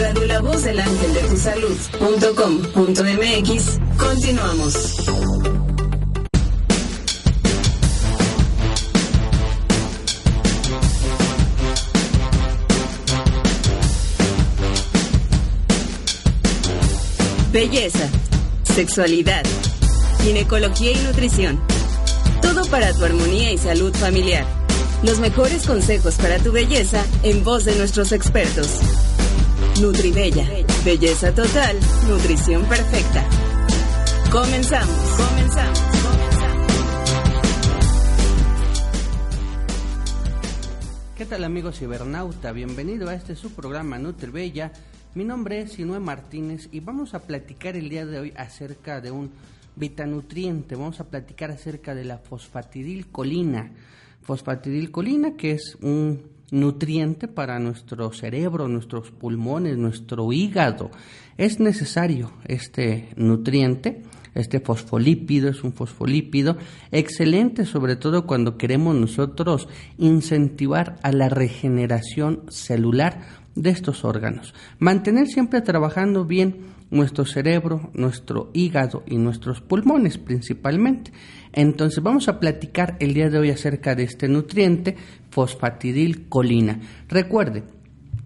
Radio La Voz del Ángel de tu Salud.com.mx. Continuamos. Belleza, sexualidad, ginecología y nutrición. Todo para tu armonía y salud familiar. Los mejores consejos para tu belleza en voz de nuestros expertos. Nutribella. Belleza total, nutrición perfecta. Comenzamos, comenzamos, comenzamos. ¿Qué tal amigos cibernauta? Bienvenido a este su programa Nutribella. Mi nombre es Sinue Martínez y vamos a platicar el día de hoy acerca de un vitanutriente. Vamos a platicar acerca de la fosfatidilcolina. Fosfatidilcolina que es un nutriente para nuestro cerebro, nuestros pulmones, nuestro hígado. Es necesario este nutriente, este fosfolípido, es un fosfolípido excelente sobre todo cuando queremos nosotros incentivar a la regeneración celular de estos órganos. Mantener siempre trabajando bien nuestro cerebro, nuestro hígado y nuestros pulmones principalmente. Entonces vamos a platicar el día de hoy acerca de este nutriente, fosfatidilcolina. Recuerde,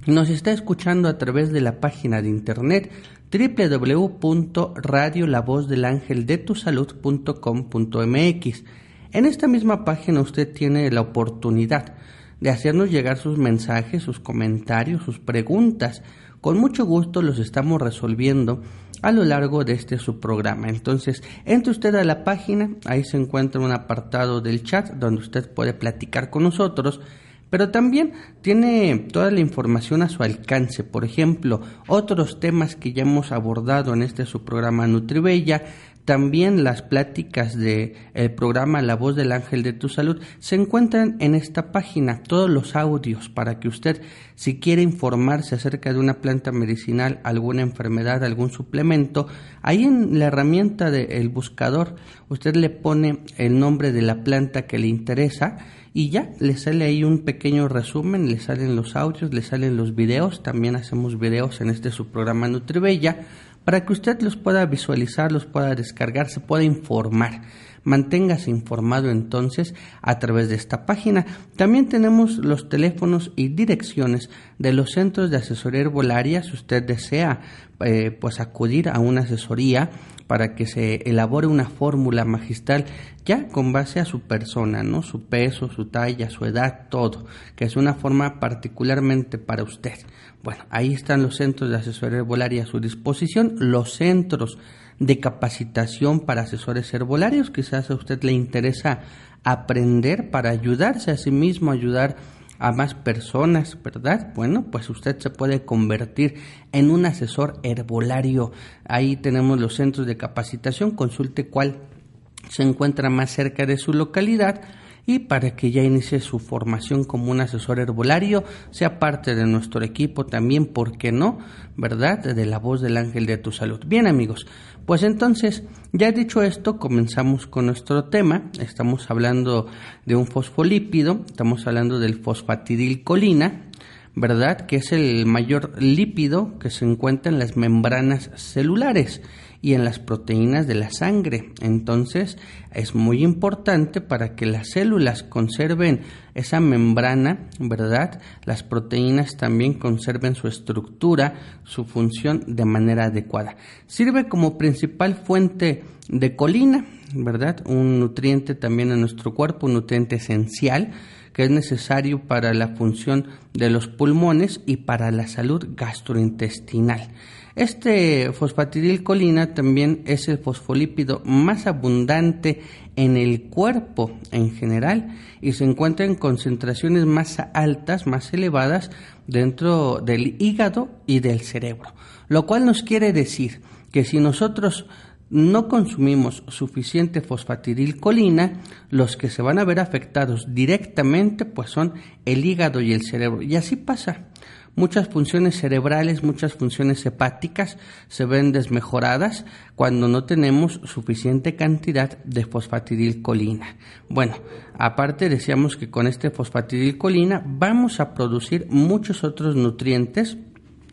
nos está escuchando a través de la página de internet www.radiolavozdelangeldetusalud.com.mx. En esta misma página usted tiene la oportunidad de hacernos llegar sus mensajes, sus comentarios, sus preguntas. Con mucho gusto los estamos resolviendo a lo largo de este su programa. Entonces, entre usted a la página, ahí se encuentra un apartado del chat donde usted puede platicar con nosotros, pero también tiene toda la información a su alcance. Por ejemplo, otros temas que ya hemos abordado en este su programa Nutribella, también las pláticas del el programa La Voz del Ángel de tu Salud se encuentran en esta página, todos los audios para que usted, si quiere informarse acerca de una planta medicinal, alguna enfermedad, algún suplemento, ahí en la herramienta del buscador usted le pone el nombre de la planta que le interesa y ya le sale ahí un pequeño resumen, le salen los audios, le salen los videos, también hacemos videos en este su programa Nutribella para que usted los pueda visualizar, los pueda descargar, se pueda informar. Manténgase informado entonces a través de esta página. También tenemos los teléfonos y direcciones de los centros de asesoría herbolaria. Si usted desea eh, pues acudir a una asesoría para que se elabore una fórmula magistral ya con base a su persona, ¿no? Su peso, su talla, su edad, todo, que es una forma particularmente para usted. Bueno, ahí están los centros de asesoría herbolaria a su disposición, los centros de capacitación para asesores herbolarios. Quizás a usted le interesa aprender para ayudarse a sí mismo, ayudar a más personas, ¿verdad? Bueno, pues usted se puede convertir en un asesor herbolario. Ahí tenemos los centros de capacitación, consulte cuál se encuentra más cerca de su localidad y para que ya inicie su formación como un asesor herbolario, sea parte de nuestro equipo también, ¿por qué no? ¿Verdad? De la voz del ángel de tu salud. Bien amigos, pues entonces, ya dicho esto, comenzamos con nuestro tema. Estamos hablando de un fosfolípido, estamos hablando del fosfatidilcolina, ¿verdad? Que es el mayor lípido que se encuentra en las membranas celulares y en las proteínas de la sangre. Entonces es muy importante para que las células conserven esa membrana, ¿verdad? Las proteínas también conserven su estructura, su función de manera adecuada. Sirve como principal fuente de colina, ¿verdad? Un nutriente también en nuestro cuerpo, un nutriente esencial que es necesario para la función de los pulmones y para la salud gastrointestinal. Este fosfatidilcolina también es el fosfolípido más abundante en el cuerpo en general y se encuentra en concentraciones más altas, más elevadas dentro del hígado y del cerebro. Lo cual nos quiere decir que si nosotros no consumimos suficiente fosfatidilcolina, los que se van a ver afectados directamente pues son el hígado y el cerebro. Y así pasa muchas funciones cerebrales, muchas funciones hepáticas se ven desmejoradas cuando no tenemos suficiente cantidad de fosfatidilcolina. Bueno, aparte decíamos que con este fosfatidilcolina vamos a producir muchos otros nutrientes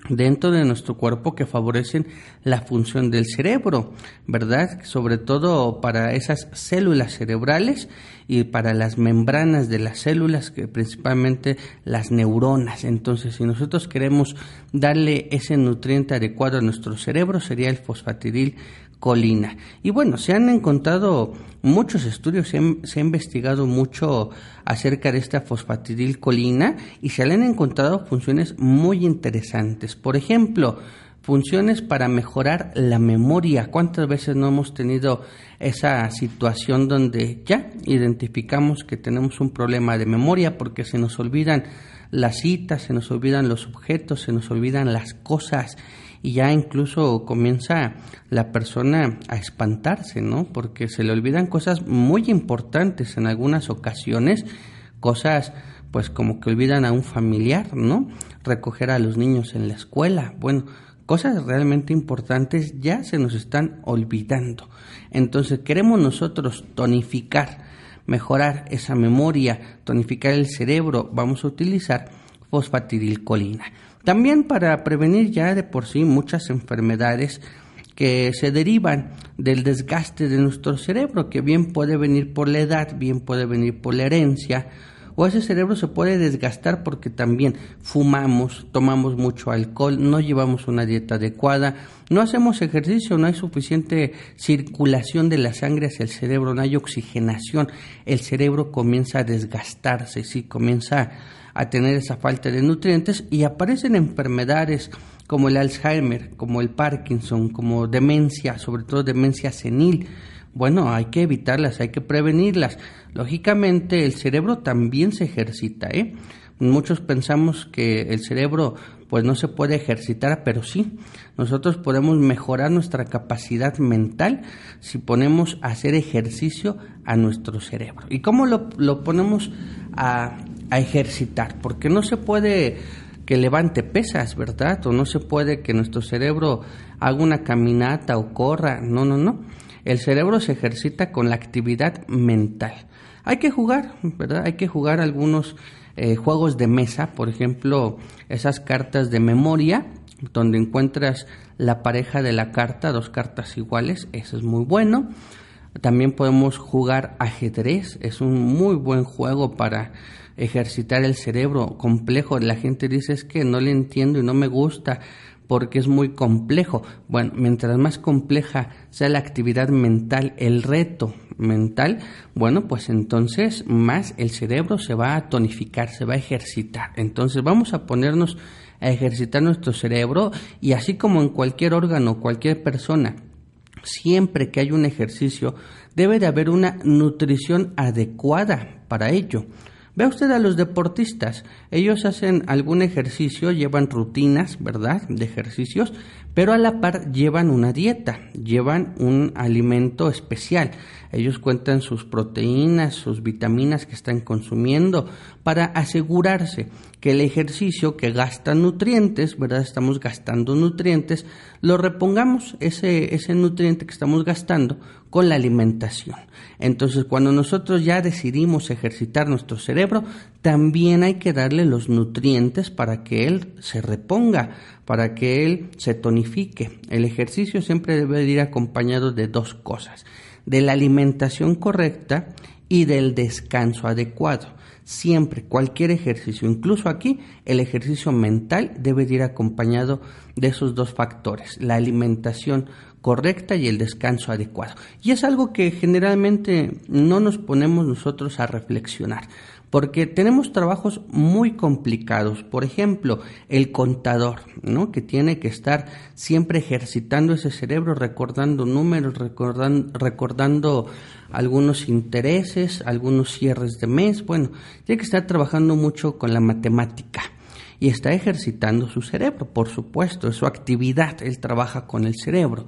dentro de nuestro cuerpo que favorecen la función del cerebro, ¿verdad? Sobre todo para esas células cerebrales y para las membranas de las células, que principalmente las neuronas. Entonces, si nosotros queremos darle ese nutriente adecuado a nuestro cerebro, sería el fosfatidil colina. Y bueno, se han encontrado muchos estudios, se, ha investigado mucho acerca de esta fosfatidilcolina y se le han encontrado funciones muy interesantes. Por ejemplo, funciones para mejorar la memoria. ¿Cuántas veces no hemos tenido esa situación donde ya identificamos que tenemos un problema de memoria porque se nos olvidan las citas, se nos olvidan los objetos, se nos olvidan las cosas y ya incluso comienza la persona a espantarse, ¿no? Porque se le olvidan cosas muy importantes en algunas ocasiones, cosas pues como que olvidan a un familiar, ¿no? Recoger a los niños en la escuela, bueno, cosas realmente importantes ya se nos están olvidando. Entonces queremos nosotros tonificar, mejorar esa memoria, tonificar el cerebro, vamos a utilizar fosfatidilcolina. También para prevenir ya de por sí muchas enfermedades que se derivan del desgaste de nuestro cerebro, que bien puede venir por la edad, bien puede venir por la herencia, o ese cerebro se puede desgastar porque también fumamos, tomamos mucho alcohol, no llevamos una dieta adecuada, no hacemos ejercicio, no hay suficiente circulación de la sangre hacia el cerebro, no hay oxigenación, el cerebro comienza a desgastarse, sí, comienza a tener esa falta de nutrientes y aparecen enfermedades como el Alzheimer, como el Parkinson, como demencia, sobre todo demencia senil. Bueno, hay que evitarlas, hay que prevenirlas. Lógicamente el cerebro también se ejercita, ¿eh? Muchos pensamos que el cerebro pues no se puede ejercitar, pero sí, nosotros podemos mejorar nuestra capacidad mental si ponemos a hacer ejercicio a nuestro cerebro. ¿Y cómo lo, lo ponemos a, a ejercitar, porque no se puede que levante pesas, ¿verdad? O no se puede que nuestro cerebro haga una caminata o corra, no, no, no. El cerebro se ejercita con la actividad mental. Hay que jugar, ¿verdad? Hay que jugar algunos eh, juegos de mesa, por ejemplo, esas cartas de memoria, donde encuentras la pareja de la carta, dos cartas iguales, eso es muy bueno. También podemos jugar ajedrez, es un muy buen juego para ejercitar el cerebro complejo. La gente dice es que no le entiendo y no me gusta porque es muy complejo. Bueno, mientras más compleja sea la actividad mental, el reto mental, bueno, pues entonces más el cerebro se va a tonificar, se va a ejercitar. Entonces vamos a ponernos a ejercitar nuestro cerebro y así como en cualquier órgano, cualquier persona, siempre que hay un ejercicio, debe de haber una nutrición adecuada para ello. Vea usted a los deportistas, ellos hacen algún ejercicio, llevan rutinas, ¿verdad?, de ejercicios, pero a la par llevan una dieta, llevan un alimento especial. Ellos cuentan sus proteínas, sus vitaminas que están consumiendo para asegurarse que el ejercicio que gasta nutrientes, ¿verdad? Estamos gastando nutrientes, lo repongamos ese, ese nutriente que estamos gastando con la alimentación. Entonces, cuando nosotros ya decidimos ejercitar nuestro cerebro, también hay que darle los nutrientes para que él se reponga, para que él se tonifique. El ejercicio siempre debe ir acompañado de dos cosas, de la alimentación correcta y del descanso adecuado. Siempre, cualquier ejercicio, incluso aquí, el ejercicio mental debe ir acompañado de esos dos factores, la alimentación correcta y el descanso adecuado. Y es algo que generalmente no nos ponemos nosotros a reflexionar porque tenemos trabajos muy complicados. Por ejemplo, el contador, ¿no? Que tiene que estar siempre ejercitando ese cerebro, recordando números, recordando, recordando algunos intereses, algunos cierres de mes. Bueno, tiene que estar trabajando mucho con la matemática y está ejercitando su cerebro, por supuesto, es su actividad, él trabaja con el cerebro.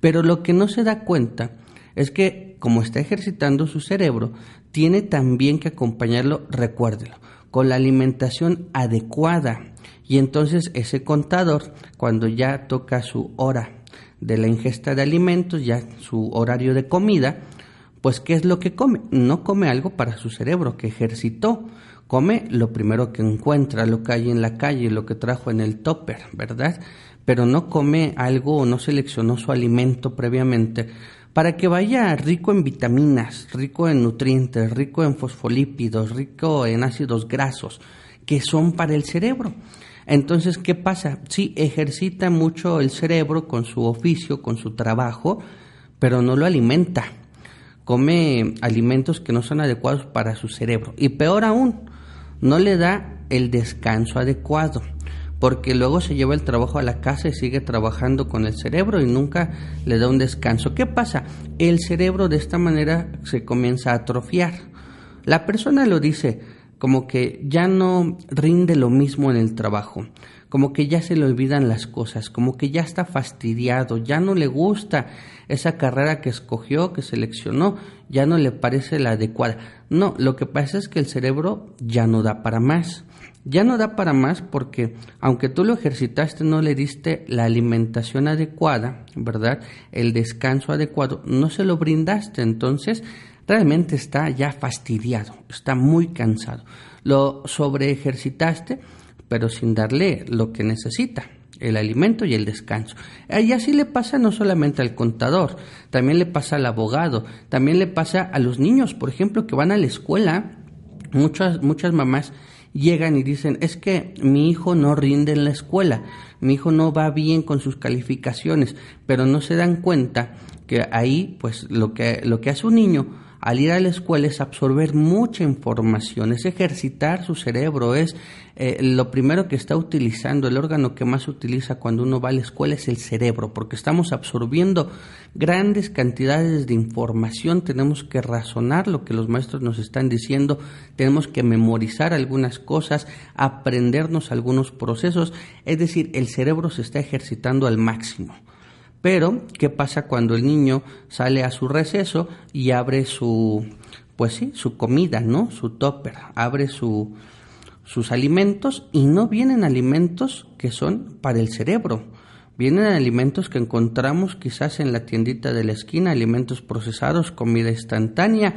Pero lo que no se da cuenta es que como está ejercitando su cerebro, tiene también que acompañarlo, recuérdelo, con la alimentación adecuada. Y entonces ese contador, cuando ya toca su hora de la ingesta de alimentos, ya su horario de comida, pues ¿qué es lo que come? No come algo para su cerebro, que ejercitó, come lo primero que encuentra, lo que hay en la calle, lo que trajo en el topper, ¿verdad? Pero no come algo o no seleccionó su alimento previamente para que vaya rico en vitaminas, rico en nutrientes, rico en fosfolípidos, rico en ácidos grasos, que son para el cerebro. Entonces, ¿qué pasa? Sí, ejercita mucho el cerebro con su oficio, con su trabajo, pero no lo alimenta. Come alimentos que no son adecuados para su cerebro. Y peor aún, no le da el descanso adecuado, porque luego se lleva el trabajo a la casa y sigue trabajando con el cerebro y nunca le da un descanso. ¿Qué pasa? El cerebro de esta manera se comienza a atrofiar. La persona lo dice, como que ya no rinde lo mismo en el trabajo, como que ya se le olvidan las cosas, como que ya está fastidiado, ya no le gusta esa carrera que escogió, que seleccionó, ya no le parece la adecuada. No, lo que pasa es que el cerebro ya no da para más. Ya no da para más porque aunque tú lo ejercitaste, no le diste la alimentación adecuada, ¿verdad? El descanso adecuado, no se lo brindaste. Entonces, realmente está ya fastidiado, está muy cansado. Lo sobre ejercitaste, pero sin darle lo que necesita, el alimento y el descanso. Y así le pasa no solamente al contador, también le pasa al abogado, también le pasa a los niños, por ejemplo, que van a la escuela. Muchas, muchas mamás llegan y dicen, es que mi hijo no rinde en la escuela, mi hijo no va bien con sus calificaciones, pero no se dan cuenta que ahí, pues lo que, lo que hace un niño al ir a la escuela es absorber mucha información, es ejercitar su cerebro, es eh, lo primero que está utilizando, el órgano que más utiliza cuando uno va a la escuela es el cerebro, porque estamos absorbiendo grandes cantidades de información, tenemos que razonar lo que los maestros nos están diciendo, tenemos que memorizar algunas cosas, aprendernos algunos procesos, es decir, el cerebro se está ejercitando al máximo. Pero, ¿qué pasa cuando el niño sale a su receso y abre su, pues sí, su comida, ¿no? Su topper, abre su, sus alimentos y no vienen alimentos que son para el cerebro. Vienen alimentos que encontramos quizás en la tiendita de la esquina, alimentos procesados, comida instantánea.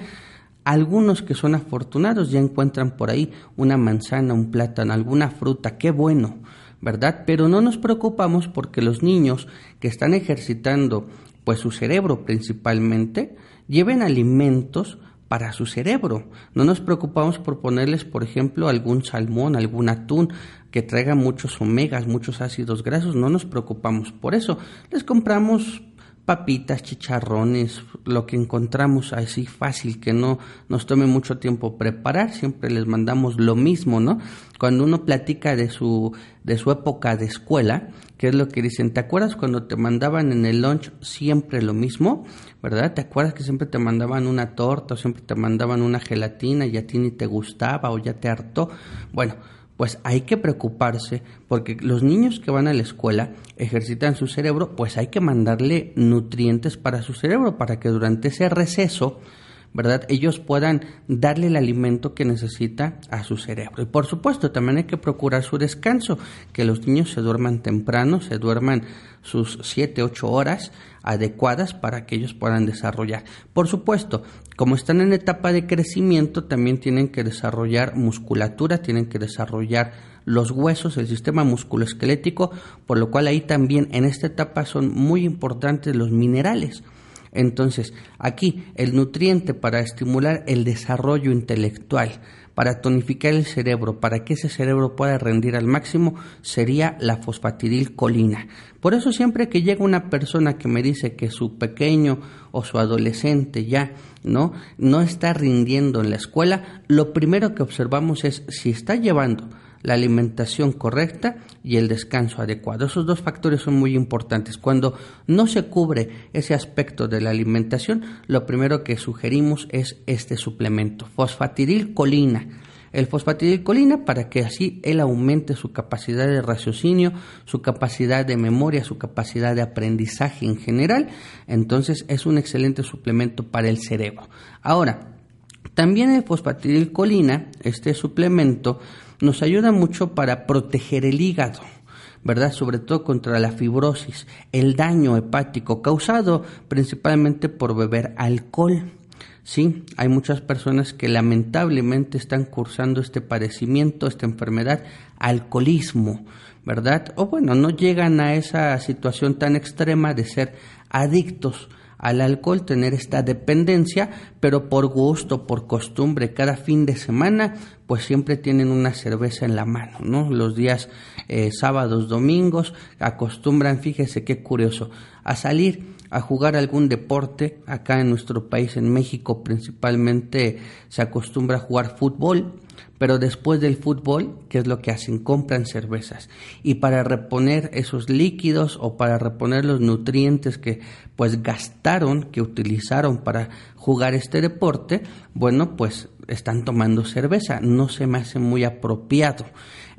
Algunos que son afortunados ya encuentran por ahí una manzana, un plátano, alguna fruta, qué bueno. ¿verdad? Pero no nos preocupamos porque los niños que están ejercitando pues su cerebro principalmente lleven alimentos para su cerebro. No nos preocupamos por ponerles, por ejemplo, algún salmón, algún atún que traiga muchos omegas, muchos ácidos grasos. No nos preocupamos por eso. Les compramos papitas, chicharrones, lo que encontramos así fácil, que no nos tome mucho tiempo preparar, siempre les mandamos lo mismo, ¿no? Cuando uno platica de su, de su época de escuela, que es lo que dicen, ¿te acuerdas cuando te mandaban en el lunch siempre lo mismo? ¿Verdad? ¿Te acuerdas que siempre te mandaban una torta o siempre te mandaban una gelatina y a ti ni te gustaba o ya te hartó? Bueno, pues hay que preocuparse porque los niños que van a la escuela ejercitan su cerebro, pues hay que mandarle nutrientes para su cerebro para que durante ese receso, ¿verdad? Ellos puedan darle el alimento que necesita a su cerebro. Y por supuesto, también hay que procurar su descanso, que los niños se duerman temprano, se duerman sus 7, 8 horas adecuadas para que ellos puedan desarrollar. Por supuesto, como están en etapa de crecimiento, también tienen que desarrollar musculatura, tienen que desarrollar los huesos, el sistema musculoesquelético, por lo cual ahí también en esta etapa son muy importantes los minerales. Entonces, aquí el nutriente para estimular el desarrollo intelectual, para tonificar el cerebro, para que ese cerebro pueda rendir al máximo, sería la fosfatidilcolina. Por eso siempre que llega una persona que me dice que su pequeño o su adolescente ya no no está rindiendo en la escuela, lo primero que observamos es si está llevando la alimentación correcta y el descanso adecuado. Esos dos factores son muy importantes. Cuando no se cubre ese aspecto de la alimentación, lo primero que sugerimos es este suplemento, fosfatidilcolina. El fosfatidilcolina para que así él aumente su capacidad de raciocinio, su capacidad de memoria, su capacidad de aprendizaje en general. Entonces es un excelente suplemento para el cerebro. Ahora, también el fosfatidilcolina, este suplemento, nos ayuda mucho para proteger el hígado. ¿verdad? Sobre todo contra la fibrosis, el daño hepático causado principalmente por beber alcohol. Sí, hay muchas personas que lamentablemente están cursando este padecimiento, esta enfermedad, alcoholismo, ¿verdad? O bueno, no llegan a esa situación tan extrema de ser adictos al alcohol, tener esta dependencia, pero por gusto, por costumbre, cada fin de semana, pues siempre tienen una cerveza en la mano, ¿no? Los días eh, sábados, domingos, acostumbran, fíjese qué curioso, a salir a jugar algún deporte. Acá en nuestro país, en México principalmente, se acostumbra a jugar fútbol pero después del fútbol, ¿qué es lo que hacen? Compran cervezas. Y para reponer esos líquidos o para reponer los nutrientes que pues gastaron, que utilizaron para jugar este deporte, bueno, pues están tomando cerveza. No se me hace muy apropiado.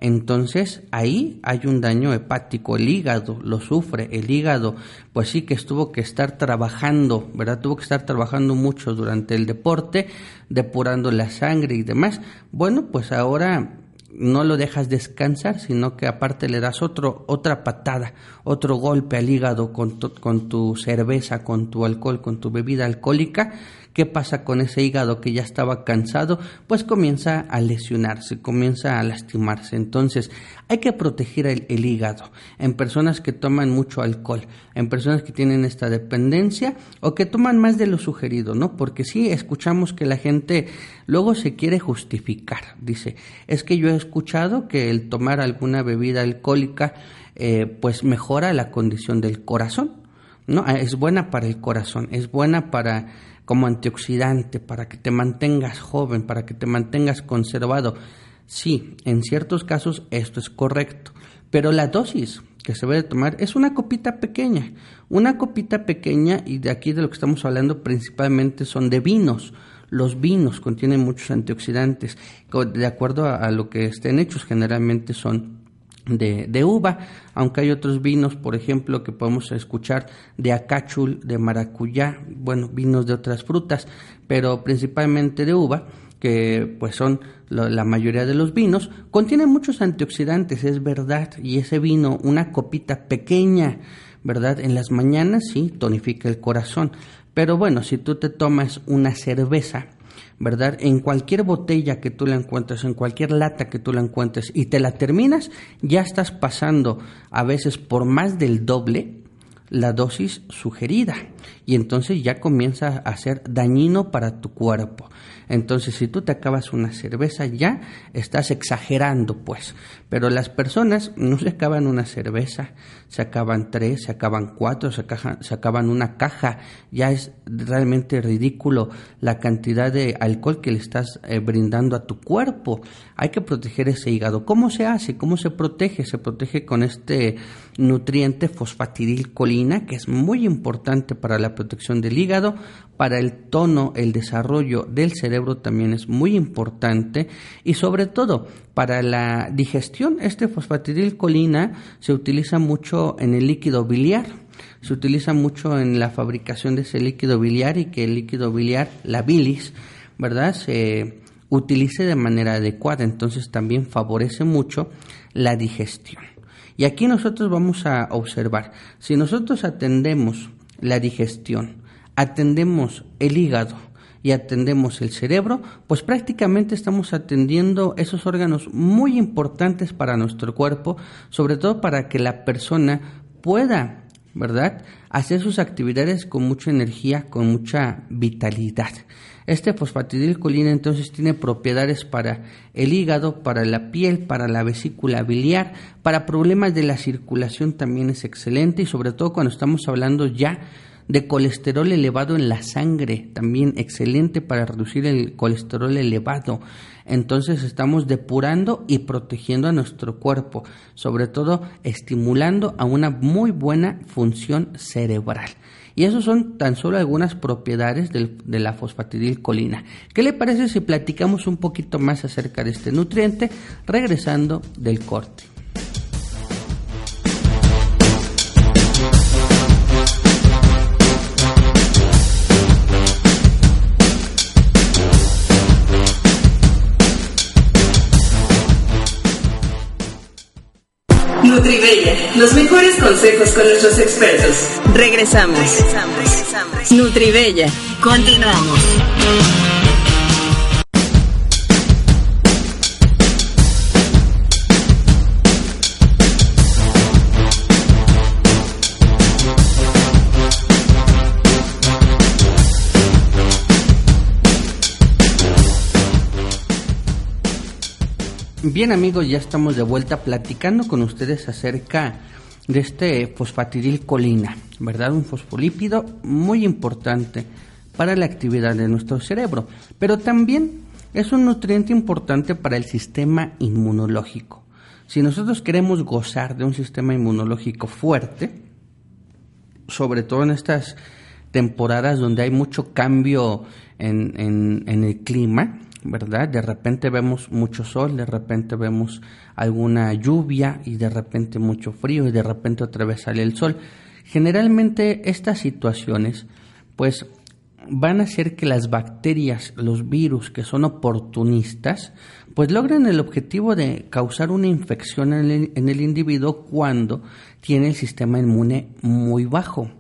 Entonces ahí hay un daño hepático, el hígado lo sufre, el hígado pues sí que estuvo que estar trabajando, ¿verdad? Tuvo que estar trabajando mucho durante el deporte, depurando la sangre y demás. Bueno, pues ahora no lo dejas descansar, sino que aparte le das otro, otra patada, otro golpe al hígado con con tu cerveza, con tu alcohol, con tu bebida alcohólica ¿Qué pasa con ese hígado que ya estaba cansado? Pues comienza a lesionarse, comienza a lastimarse. Entonces hay que proteger el, hígado en personas que toman mucho alcohol, en personas que tienen esta dependencia o que toman más de lo sugerido, ¿no? Porque sí escuchamos que la gente luego se quiere justificar. Dice, es que yo he escuchado que el tomar alguna bebida alcohólica eh, pues mejora la condición del corazón. No, es buena para el corazón, es buena para como antioxidante para que te mantengas joven, para que te mantengas conservado. Sí, en ciertos casos esto es correcto, pero la dosis que se debe tomar es una copita pequeña, una copita pequeña y de aquí de lo que estamos hablando principalmente son de vinos. Los vinos contienen muchos antioxidantes, de acuerdo a, a lo que estén hechos, generalmente son de, uva, aunque hay otros vinos, por ejemplo, que podemos escuchar de acachul, de maracuyá, bueno, vinos de otras frutas, pero principalmente de uva, que pues son la mayoría de los vinos, contienen muchos antioxidantes, es verdad, y ese vino, una copita pequeña, ¿verdad? En las mañanas sí, tonifica el corazón, pero bueno, si tú te tomas una cerveza, ¿verdad? En cualquier botella que tú la encuentres, en cualquier lata que tú la encuentres y te la terminas, ya estás pasando a veces por más del doble la dosis sugerida y entonces ya comienza a ser dañino para tu cuerpo. Entonces, si tú te acabas una cerveza, ya estás exagerando, pues. Pero las personas no se acaban una cerveza, se acaban tres, se acaban cuatro, se, acaban una caja. Ya es realmente ridículo la cantidad de alcohol que le estás eh, brindando a tu cuerpo. Hay que proteger ese hígado. ¿Cómo se hace? ¿Cómo se protege? Se protege con este nutriente fosfatidilcolina, que es muy importante para la protección del hígado, para el tono, el desarrollo del cerebro también es muy importante y sobre todo para la digestión, este fosfatidilcolina se utiliza mucho en el líquido biliar, se utiliza mucho en la fabricación de ese líquido biliar y que el líquido biliar, la bilis, ¿verdad? Se utilice de manera adecuada, entonces también favorece mucho la digestión. Y aquí nosotros vamos a observar, si nosotros atendemos la digestión, atendemos el hígado y atendemos el cerebro, pues prácticamente estamos atendiendo esos órganos muy importantes para nuestro cuerpo, sobre todo para que la persona pueda, ¿verdad?, hacer sus actividades con mucha energía, con mucha vitalidad. Este fosfatidilcolina entonces tiene propiedades para el hígado, para la piel, para la vesícula biliar, para problemas de la circulación también es excelente y sobre todo cuando estamos hablando ya de colesterol elevado en la sangre, también excelente para reducir el colesterol elevado. Entonces estamos depurando y protegiendo a nuestro cuerpo, sobre todo estimulando a una muy buena función cerebral. Y eso son tan solo algunas propiedades de la fosfatidilcolina. ¿Qué le parece si platicamos un poquito más acerca de este nutriente regresando del corte? Nutribella, los mejores consejos con nuestros expertos. Regresamos. Regresamos. Nutribella Continuamos. Bien amigos, ya estamos de vuelta platicando con ustedes acerca de este fosfatidilcolina, ¿verdad? Un fosfolípido muy importante para la actividad de nuestro cerebro, pero también es un nutriente importante para el sistema inmunológico. Si nosotros queremos gozar de un sistema inmunológico fuerte, sobre todo en estas temporadas donde hay mucho cambio en, en el clima, ¿verdad? De repente vemos mucho sol, de repente vemos alguna lluvia y de repente mucho frío y de repente otra vez sale el sol. Generalmente estas situaciones pues van a hacer que las bacterias, los virus que son oportunistas, pues logren el objetivo de causar una infección en el, en el individuo cuando tiene el sistema inmune muy bajo.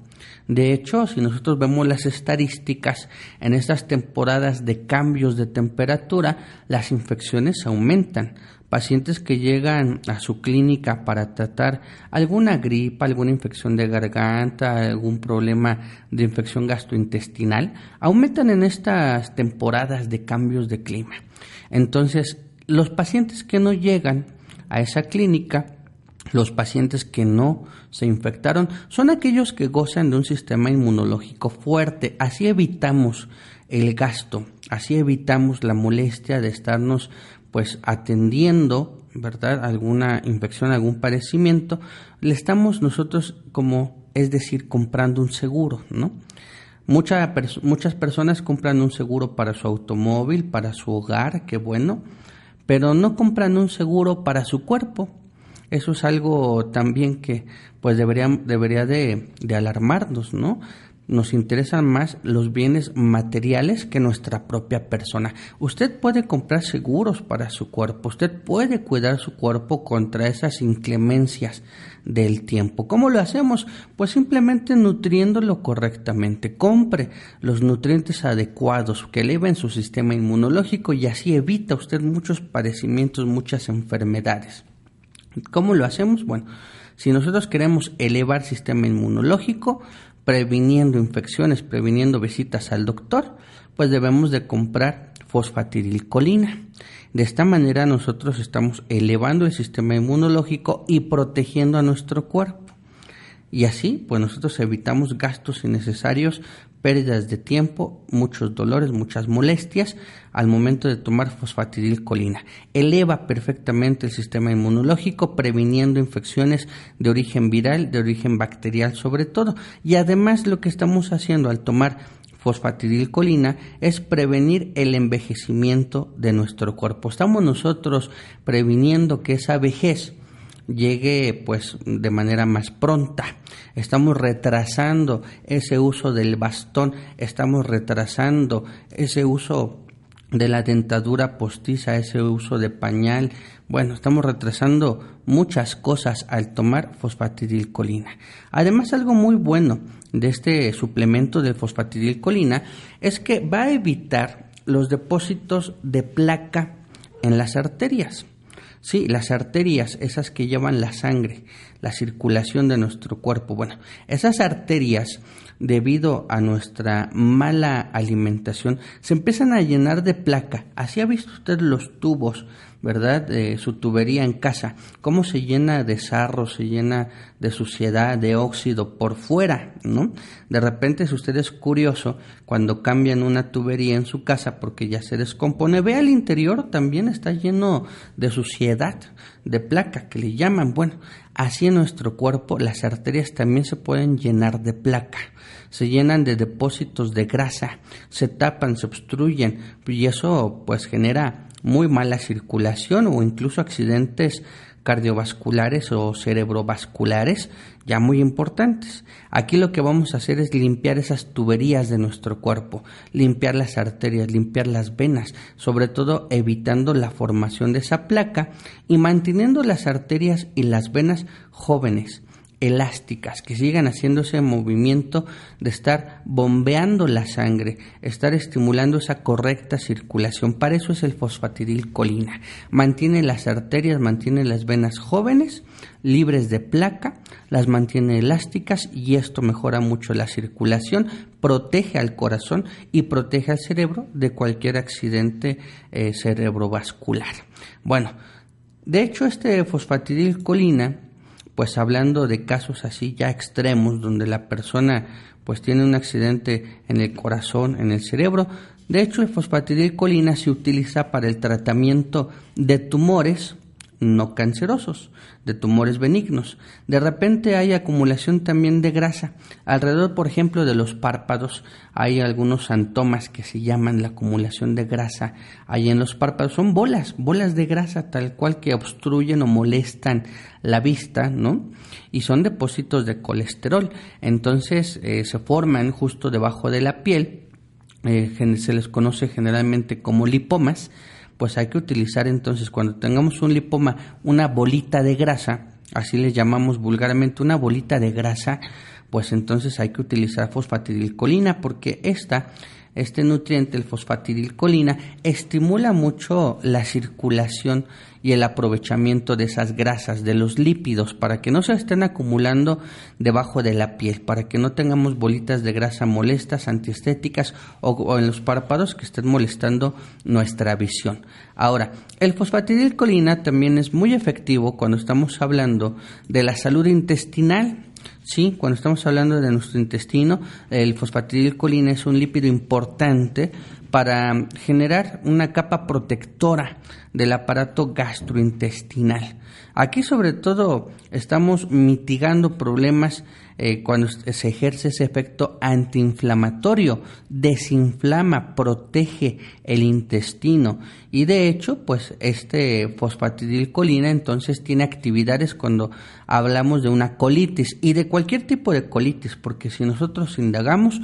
De hecho, si nosotros vemos las estadísticas en estas temporadas de cambios de temperatura, las infecciones aumentan. Pacientes que llegan a su clínica para tratar alguna gripa, alguna infección de garganta, algún problema de infección gastrointestinal, aumentan en estas temporadas de cambios de clima. Entonces, los pacientes que no llegan a esa clínica los pacientes que no se infectaron son aquellos que gozan de un sistema inmunológico fuerte. Así evitamos el gasto, así evitamos la molestia de estarnos pues atendiendo, ¿verdad? Alguna infección, algún padecimiento, le estamos nosotros como, es decir, comprando un seguro, ¿no? muchas personas compran un seguro para su automóvil, para su hogar, qué bueno, pero no compran un seguro para su cuerpo eso es algo también que pues debería, debería de, alarmarnos, ¿no? nos interesan más los bienes materiales que nuestra propia persona. Usted puede comprar seguros para su cuerpo, usted puede cuidar su cuerpo contra esas inclemencias del tiempo. ¿Cómo lo hacemos? Pues simplemente nutriéndolo correctamente. Compre los nutrientes adecuados que eleven su sistema inmunológico y así evita usted muchos padecimientos, muchas enfermedades. ¿Cómo lo hacemos? Bueno, si nosotros queremos elevar el sistema inmunológico, previniendo infecciones, previniendo visitas al doctor, pues debemos de comprar fosfatidilcolina. De esta manera nosotros estamos elevando el sistema inmunológico y protegiendo a nuestro cuerpo. Y así, pues nosotros evitamos gastos innecesarios, pérdidas de tiempo, muchos dolores, muchas molestias al momento de tomar fosfatidilcolina. Eleva perfectamente el sistema inmunológico, previniendo infecciones de origen viral, de origen bacterial sobre todo. Y además lo que estamos haciendo al tomar fosfatidilcolina es prevenir el envejecimiento de nuestro cuerpo. Estamos nosotros previniendo que esa vejez llegue pues de manera más pronta. Estamos retrasando ese uso del bastón, estamos retrasando ese uso de la dentadura postiza, ese uso de pañal. Bueno, estamos retrasando muchas cosas al tomar fosfatidilcolina. Además, algo muy bueno de este suplemento de fosfatidilcolina es que va a evitar los depósitos de placa en las arterias. Sí, las arterias, esas que llevan la sangre, la circulación de nuestro cuerpo. Bueno, esas arterias, debido a nuestra mala alimentación, se empiezan a llenar de placa. Así ha visto usted los tubos ¿verdad? De su tubería en casa, cómo se llena de sarro, se llena de suciedad, de óxido por fuera, ¿no? De repente, si usted es curioso, cuando cambian una tubería en su casa porque ya se descompone, ve al interior, también está lleno de suciedad, de placa, que le llaman. Bueno, así en nuestro cuerpo las arterias también se pueden llenar de placa se llenan de depósitos de grasa, se tapan, se obstruyen y eso pues genera muy mala circulación o incluso accidentes cardiovasculares o cerebrovasculares ya muy importantes. Aquí lo que vamos a hacer es limpiar esas tuberías de nuestro cuerpo, limpiar las arterias, limpiar las venas, sobre todo evitando la formación de esa placa y manteniendo las arterias y las venas jóvenes elásticas, que sigan haciendo ese movimiento de estar bombeando la sangre, estar estimulando esa correcta circulación. Para eso es el fosfatidilcolina. Mantiene las arterias, mantiene las venas jóvenes, libres de placa, las mantiene elásticas y esto mejora mucho la circulación, protege al corazón y protege al cerebro de cualquier accidente eh, cerebrovascular. Bueno, de hecho este fosfatidilcolina pues hablando de casos así ya extremos donde la persona pues tiene un accidente en el corazón, en el cerebro. De hecho, el fosfatidilcolina se utiliza para el tratamiento de tumores no cancerosos, de tumores benignos. De repente hay acumulación también de grasa. Alrededor, por ejemplo, de los párpados hay algunos santomas que se llaman la acumulación de grasa. Ahí en los párpados son bolas, bolas de grasa tal cual que obstruyen o molestan la vista, ¿no? Y son depósitos de colesterol. Entonces eh, se forman justo debajo de la piel. Eh, se les conoce generalmente como lipomas pues hay que utilizar entonces cuando tengamos un lipoma, una bolita de grasa, así le llamamos vulgarmente una bolita de grasa, pues entonces hay que utilizar fosfatidilcolina porque esta este nutriente, el fosfatidilcolina, estimula mucho la circulación y el aprovechamiento de esas grasas, de los lípidos, para que no se estén acumulando debajo de la piel, para que no tengamos bolitas de grasa molestas, antiestéticas o, en los párpados que estén molestando nuestra visión. Ahora, el fosfatidilcolina también es muy efectivo cuando estamos hablando de la salud intestinal Sí, cuando estamos hablando de nuestro intestino, el fosfatidilcolina es un lípido importante para generar una capa protectora del aparato gastrointestinal. Aquí sobre todo estamos mitigando problemas eh, cuando se ejerce ese efecto antiinflamatorio, desinflama, protege el intestino. Y de hecho pues este fosfatidilcolina entonces tiene actividades cuando hablamos de una colitis. Y de cualquier tipo de colitis porque si nosotros indagamos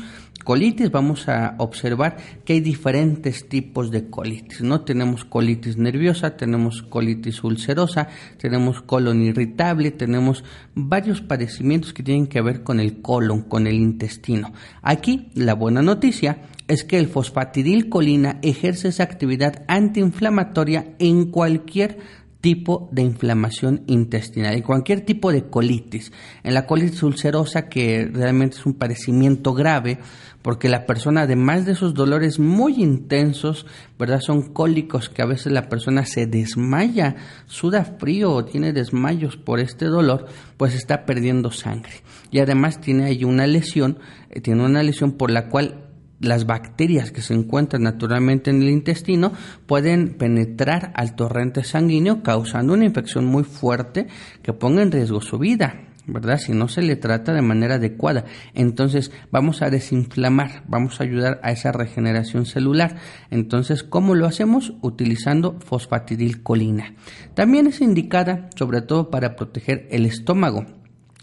colitis vamos a observar que hay diferentes tipos de colitis, ¿no? Tenemos colitis nerviosa, tenemos colitis ulcerosa, tenemos colon irritable, tenemos varios padecimientos que tienen que ver con el colon, con el intestino. Aquí la buena noticia es que el fosfatidilcolina ejerce esa actividad antiinflamatoria en cualquier tipo de inflamación intestinal, en cualquier tipo de colitis. En la colitis ulcerosa, que realmente es un padecimiento grave, porque la persona, además de esos dolores muy intensos, ¿verdad? Son cólicos que a veces la persona se desmaya, suda frío o tiene desmayos por este dolor, pues está perdiendo sangre. Y además tiene ahí una lesión, eh, tiene una lesión por la cual las bacterias que se encuentran naturalmente en el intestino pueden penetrar al torrente sanguíneo causando una infección muy fuerte que ponga en riesgo su vida. ¿verdad? Si no se le trata de manera adecuada. Entonces vamos a desinflamar, vamos a ayudar a esa regeneración celular. Entonces, ¿cómo lo hacemos? Utilizando fosfatidilcolina. También es indicada sobre todo para proteger el estómago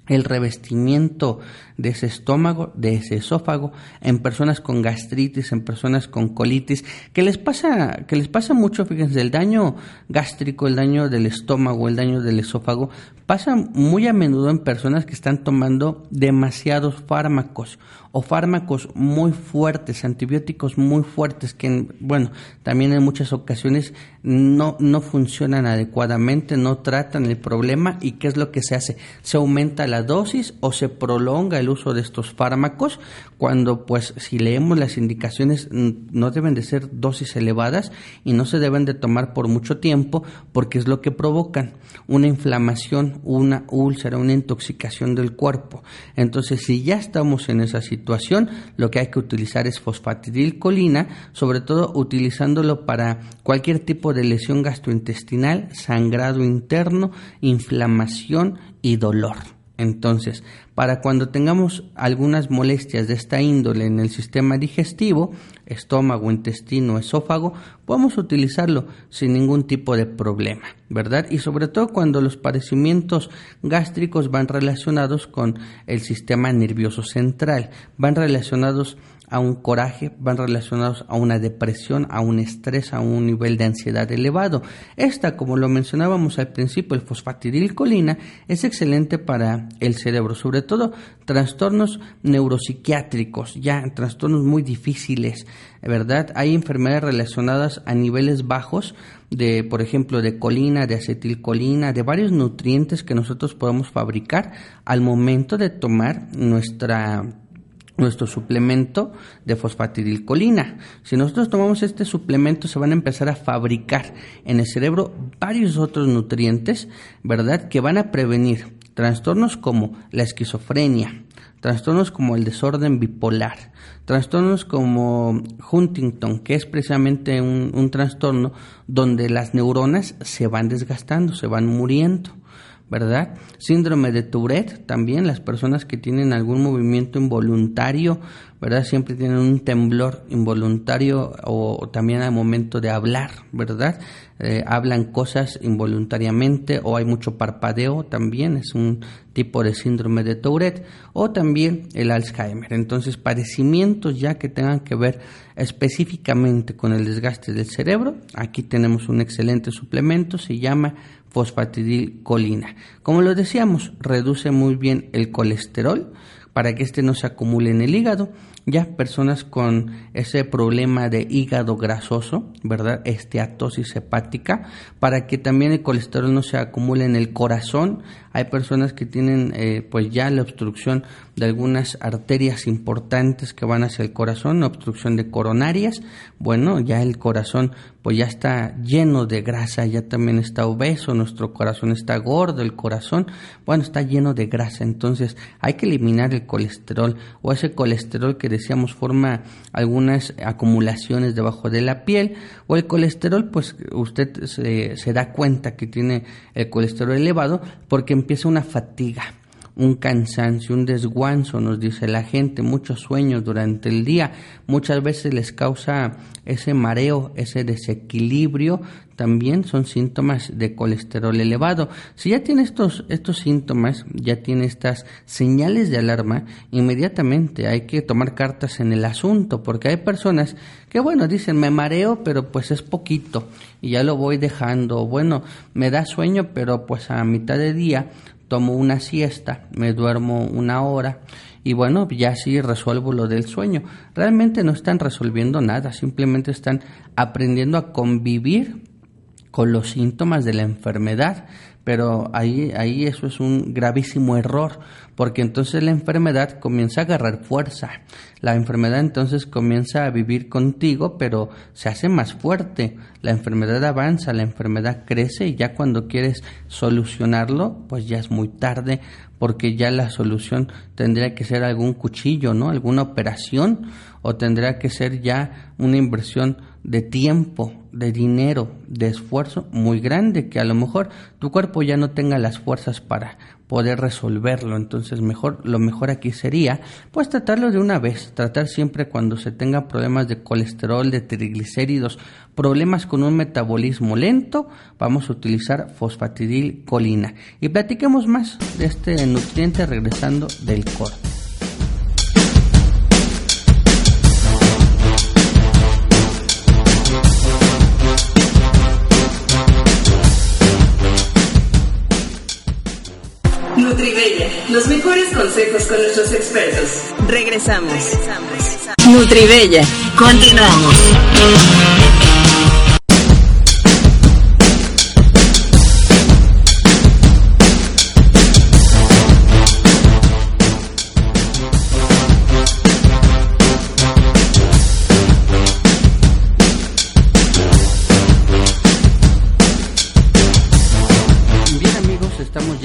el revestimiento de ese estómago, de ese esófago, en personas con gastritis, en personas con colitis, que les pasa, que les pasa mucho, fíjense, el daño gástrico, el daño del estómago, el daño del esófago, pasa muy a menudo en personas que están tomando demasiados fármacos o fármacos muy fuertes, antibióticos muy fuertes que, bueno, también en muchas ocasiones no, no funcionan adecuadamente, no tratan el problema y qué es lo que se hace, se aumenta la dosis o se prolonga el uso de estos fármacos cuando pues si leemos las indicaciones no deben de ser dosis elevadas y no se deben de tomar por mucho tiempo porque es lo que provocan una inflamación, una úlcera, una intoxicación del cuerpo. Entonces si ya estamos en esa situación, lo que hay que utilizar es fosfatidilcolina, sobre todo utilizándolo para cualquier tipo de lesión gastrointestinal, sangrado interno, inflamación y dolor. Entonces, para cuando tengamos algunas molestias de esta índole en el sistema digestivo, estómago, intestino, esófago, podemos utilizarlo sin ningún tipo de problema, ¿verdad? Y sobre todo cuando los padecimientos gástricos van relacionados con el sistema nervioso central, van relacionados a un coraje, van relacionados a una depresión, a un estrés, a un nivel de ansiedad elevado. Esta, como lo mencionábamos al principio, el fosfatidilcolina, es excelente para el cerebro, sobre todo trastornos neuropsiquiátricos, ya trastornos muy difíciles, ¿verdad? Hay enfermedades relacionadas a niveles bajos de, por ejemplo, de colina, de acetilcolina, de varios nutrientes que nosotros podemos fabricar al momento de tomar nuestra nuestro suplemento de fosfatidilcolina. Si nosotros tomamos este suplemento se van a empezar a fabricar en el cerebro varios otros nutrientes, ¿verdad? Que van a prevenir trastornos como la esquizofrenia, trastornos como el desorden bipolar, trastornos como Huntington, que es precisamente un, un trastorno donde las neuronas se van desgastando, se van muriendo. ¿Verdad? Síndrome de Tourette también, las personas que tienen algún movimiento involuntario, ¿verdad? Siempre tienen un temblor involuntario o, también al momento de hablar, ¿verdad? Eh, hablan cosas involuntariamente o hay mucho parpadeo también, es un tipo de síndrome de Tourette o también el Alzheimer. Entonces, padecimientos ya que tengan que ver específicamente con el desgaste del cerebro, aquí tenemos un excelente suplemento, se llama fosfatidilcolina. Como lo decíamos, reduce muy bien el colesterol para que éste no se acumule en el hígado ya personas con ese problema de hígado grasoso, ¿verdad? Esteatosis hepática, para que también el colesterol no se acumule en el corazón. Hay personas que tienen eh, pues ya la obstrucción de algunas arterias importantes que van hacia el corazón, obstrucción de coronarias. Bueno, ya el corazón pues ya está lleno de grasa, ya también está obeso, nuestro corazón está gordo, el corazón, bueno, está lleno de grasa. Entonces hay que eliminar el colesterol o ese colesterol que decíamos forma algunas acumulaciones debajo de la piel. O el colesterol pues usted se, se da cuenta que tiene el colesterol elevado porque empieza una fatiga un cansancio, un desguanzo, nos dice la gente, muchos sueños durante el día, muchas veces les causa ese mareo, ese desequilibrio, también son síntomas de colesterol elevado. Si ya tiene estos, estos síntomas, ya tiene estas señales de alarma, inmediatamente hay que tomar cartas en el asunto, porque hay personas que, bueno, dicen, me mareo, pero pues es poquito, y ya lo voy dejando, bueno, me da sueño, pero pues a mitad de día tomo una siesta, me duermo una hora y bueno, ya sí resuelvo lo del sueño. Realmente no están resolviendo nada, simplemente están aprendiendo a convivir con los síntomas de la enfermedad, pero ahí, ahí eso es un gravísimo error, porque entonces la enfermedad comienza a agarrar fuerza. La enfermedad entonces comienza a vivir contigo, pero se hace más fuerte. La enfermedad avanza, la enfermedad crece y ya cuando quieres solucionarlo, pues ya es muy tarde, porque ya la solución tendría que ser algún cuchillo, ¿no? Alguna operación o tendría que ser ya una inversión de tiempo, de dinero, de esfuerzo muy grande que a lo mejor tu cuerpo ya no tenga las fuerzas para poder resolverlo. Entonces, mejor lo mejor aquí sería pues tratarlo de una vez, tratar siempre cuando se tenga problemas de colesterol, de triglicéridos, problemas con un metabolismo lento, vamos a utilizar fosfatidilcolina. Y platiquemos más de este nutriente regresando del corte. Los mejores consejos con nuestros expertos. Regresamos. Regresamos. Nutribella. Continuamos.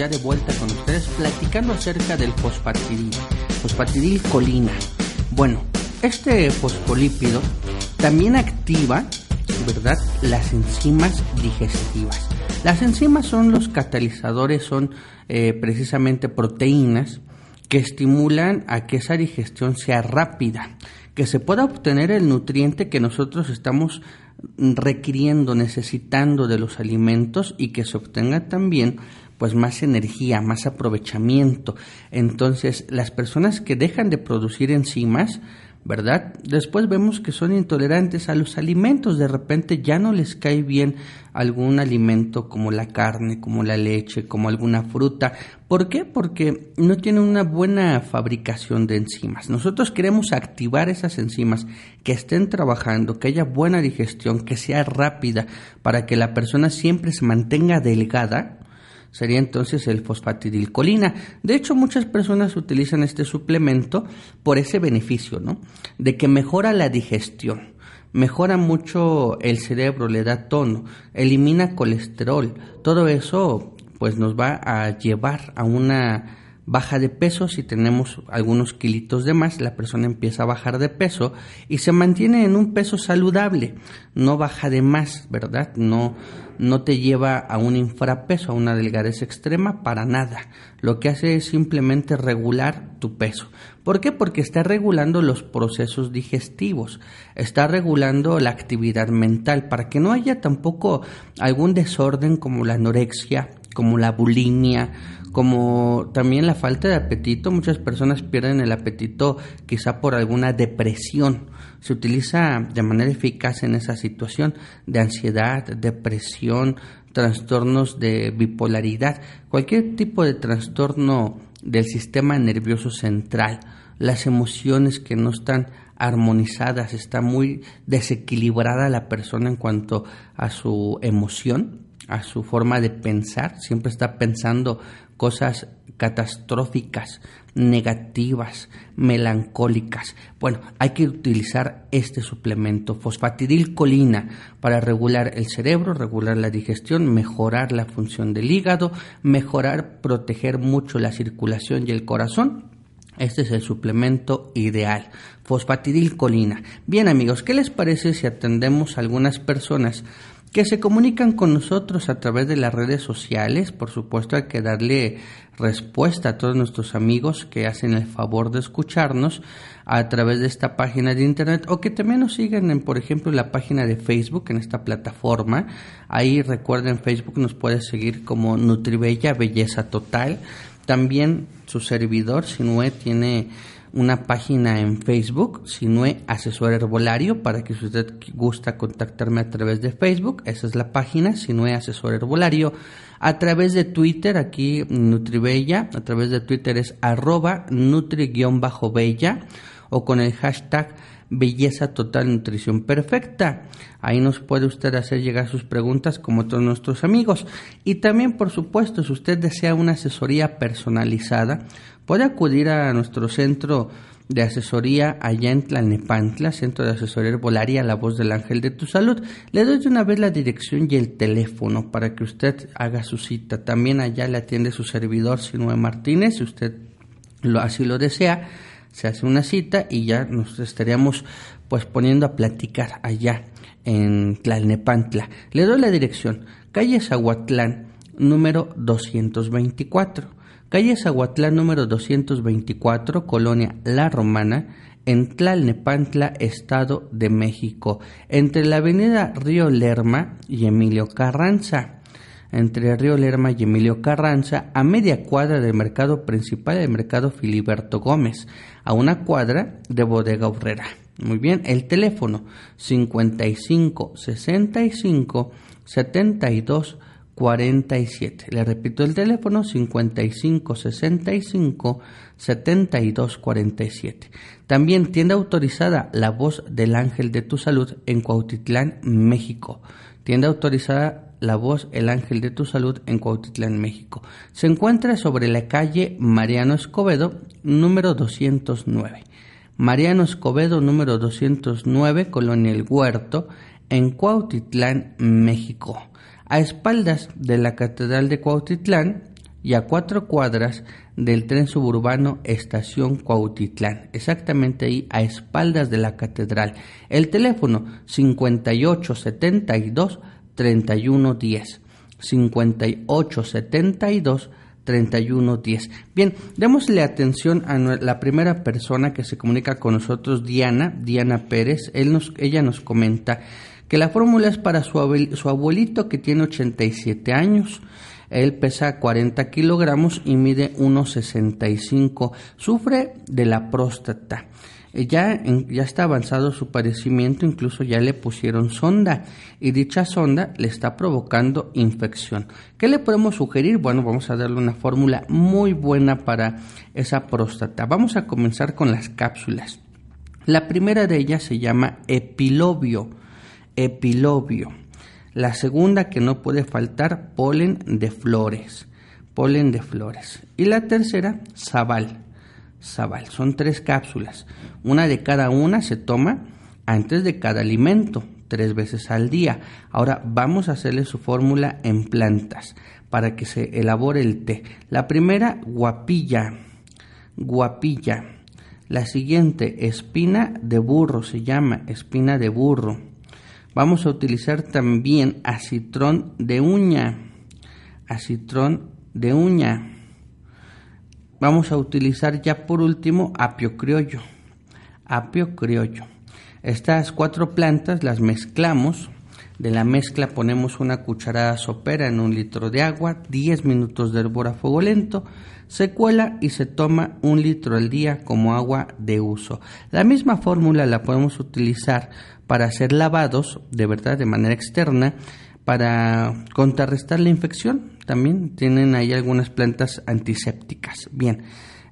ya de vuelta platicando acerca del fosfatidil, fosfatidilcolina. Bueno, este fosfolípido también activa, ¿verdad?, las enzimas digestivas. Las enzimas son los catalizadores, son eh, precisamente proteínas que estimulan a que esa digestión sea rápida, que se pueda obtener el nutriente que nosotros estamos requiriendo, necesitando de los alimentos y que se obtenga también pues más energía, más aprovechamiento. Entonces, las personas que dejan de producir enzimas, ¿verdad? Después vemos que son intolerantes a los alimentos, de repente ya no les cae bien algún alimento como la carne, como la leche, como alguna fruta. ¿Por qué? Porque no tiene una buena fabricación de enzimas. Nosotros queremos activar esas enzimas que estén trabajando, que haya buena digestión, que sea rápida, para que la persona siempre se mantenga delgada sería entonces el fosfatidilcolina. De hecho, muchas personas utilizan este suplemento por ese beneficio, ¿no? De que mejora la digestión, mejora mucho el cerebro, le da tono, elimina colesterol. Todo eso pues nos va a llevar a una baja de peso, si tenemos algunos kilitos de más, la persona empieza a bajar de peso y se mantiene en un peso saludable, no baja de más, ¿verdad? No, no te lleva a un infrapeso, a una delgadez extrema, para nada. Lo que hace es simplemente regular tu peso. ¿Por qué? Porque está regulando los procesos digestivos, está regulando la actividad mental, para que no haya tampoco algún desorden como la anorexia, como la bulimia, como también la falta de apetito. Muchas personas pierden el apetito quizá por alguna depresión. Se utiliza de manera eficaz en esa situación de ansiedad, depresión, trastornos de bipolaridad, cualquier tipo de trastorno del sistema nervioso central, las emociones que no están armonizadas, está muy desequilibrada la persona en cuanto a su emoción, a su forma de pensar, siempre está pensando cosas catastróficas, negativas, melancólicas. Bueno, hay que utilizar este suplemento, fosfatidilcolina, para regular el cerebro, regular la digestión, mejorar la función del hígado, mejorar, proteger mucho la circulación y el corazón. Este es el suplemento ideal, fosfatidilcolina. Bien amigos, ¿qué les parece si atendemos a algunas personas que se comunican con nosotros a través de las redes sociales. Por supuesto hay que darle respuesta a todos nuestros amigos que hacen el favor de escucharnos a través de esta página de internet o que también nos siguen en, por ejemplo, la página de Facebook, en esta plataforma. Ahí recuerden, Facebook nos puede seguir como Nutribella Belleza Total. También su servidor, Sinue, tiene una página en Facebook, Sinue Asesor Herbolario, para que si usted gusta contactarme a través de Facebook, esa es la página, Sinue Asesor Herbolario. A través de Twitter, aquí Nutribella, a través de Twitter es arroba nutri-bella o con el hashtag Belleza Total Nutrición Perfecta. Ahí nos puede usted hacer llegar sus preguntas como todos nuestros amigos. Y también, por supuesto, si usted desea una asesoría personalizada, puede acudir a nuestro centro de asesoría allá en Tlalnepantla, Centro de Asesoría Herbolaria La Voz del Ángel de tu Salud. Le doy de una vez la dirección y el teléfono para que usted haga su cita. También allá le atiende su servidor Sinue Martínez, si usted lo, así lo desea se hace una cita y ya nos estaríamos pues poniendo a platicar allá en Tlalnepantla. Le doy la dirección, calle Zahuatlán, número 224. Calle Zahuatlán, número 224, Colonia La Romana, en Tlalnepantla, Estado de México, entre la avenida Río Lerma y Emilio Carranza entre Río Lerma y Emilio Carranza, a media cuadra del mercado principal del mercado Filiberto Gómez, a una cuadra de Bodega Obrera. Muy bien, el teléfono 55 65 72 47. Le repito el teléfono 55 65 72 47. También tienda autorizada La Voz del Ángel de tu Salud en Cuautitlán, México. Tienda autorizada la Voz, el ángel de tu salud en Cuautitlán, México. Se encuentra sobre la calle Mariano Escobedo, número 209. Mariano Escobedo, número 209, Colonia El Huerto, en Cuautitlán, México. A espaldas de la Catedral de Cuautitlán y a cuatro cuadras del tren suburbano Estación Cuautitlán, exactamente ahí a espaldas de la catedral. El teléfono 5872 3110 5872 3110. Bien, démosle atención a la primera persona que se comunica con nosotros, Diana, Diana Pérez. Ella nos comenta que la fórmula es para su, abuelito que tiene 87 años. Él pesa 40 kilogramos y mide 1,65. Sufre de la próstata. Eh, ya, ya está avanzado su padecimiento, incluso ya le pusieron sonda y dicha sonda le está provocando infección. ¿Qué le podemos sugerir? Bueno, vamos a darle una fórmula muy buena para esa próstata. Vamos a comenzar con las cápsulas. La primera de ellas se llama epilobio. Epilobio. La segunda que no puede faltar, polen de flores. Polen de flores. Y la tercera, sabal. Sabal. Son tres cápsulas. Una de cada una se toma antes de cada alimento, tres veces al día. Ahora vamos a hacerle su fórmula en plantas para que se elabore el té. La primera, guapilla. Guapilla. La siguiente, espina de burro, se llama espina de burro. Vamos a utilizar también acitrón de uña. Acitrón de uña. Vamos a utilizar ya por último apio criollo. Apio criollo. Estas cuatro plantas las mezclamos. De la mezcla ponemos una cucharada sopera en un litro de agua, 10 minutos de hervor a fuego lento, se cuela y se toma un litro al día como agua de uso. La misma fórmula la podemos utilizar para hacer lavados, de verdad, de manera externa, para contrarrestar la infección. También tienen ahí algunas plantas antisépticas. Bien,